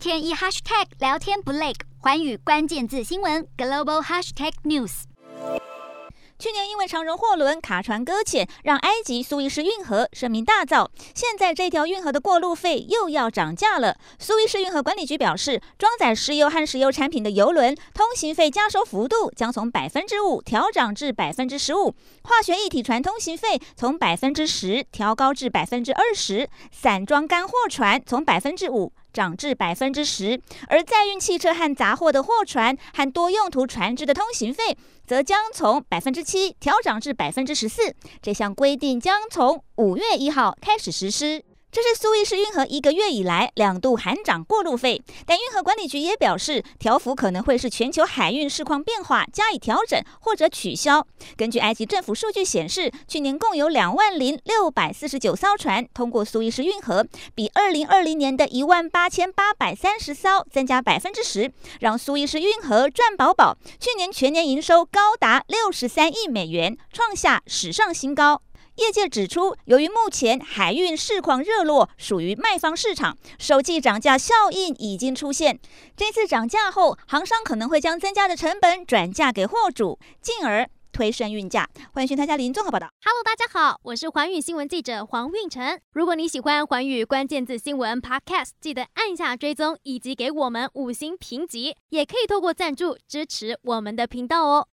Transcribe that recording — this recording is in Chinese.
天一 hashtag 聊天不累，寰宇关键字新闻 global hashtag news。去年因为长荣货轮卡船搁浅，让埃及苏伊士运河声名大噪。现在这条运河的过路费又要涨价了。苏伊士运河管理局表示，装载石油和石油产品的油轮通行费加收幅度将从百分之五调涨至百分之十五，化学液体船通行费从百分之十调高至百分之二十，散装干货船从百分之五涨至百分之十，而载运汽车和杂货的货船和多用途船只的通行费，则将从百分之七调涨至百分之十四。这项规定将从五月一号开始实施。这是苏伊士运河一个月以来两度喊涨过路费，但运河管理局也表示，调幅可能会是全球海运市况变化加以调整或者取消。根据埃及政府数据显示，去年共有两万零六百四十九艘船通过苏伊士运河，比二零二零年的一万八千八百三十艘增加百分之十，让苏伊士运河赚饱饱。去年全年营收高达六十三亿美元，创下史上新高。业界指出，由于目前海运市况热络，属于卖方市场，首季涨价效应已经出现。这次涨价后，航商可能会将增加的成本转嫁给货主，进而推升运价。欢迎收看《林综合报道》。Hello，大家好，我是环宇新闻记者黄运成。如果你喜欢环宇关键字新闻 Podcast，记得按下追踪以及给我们五星评级，也可以透过赞助支持我们的频道哦。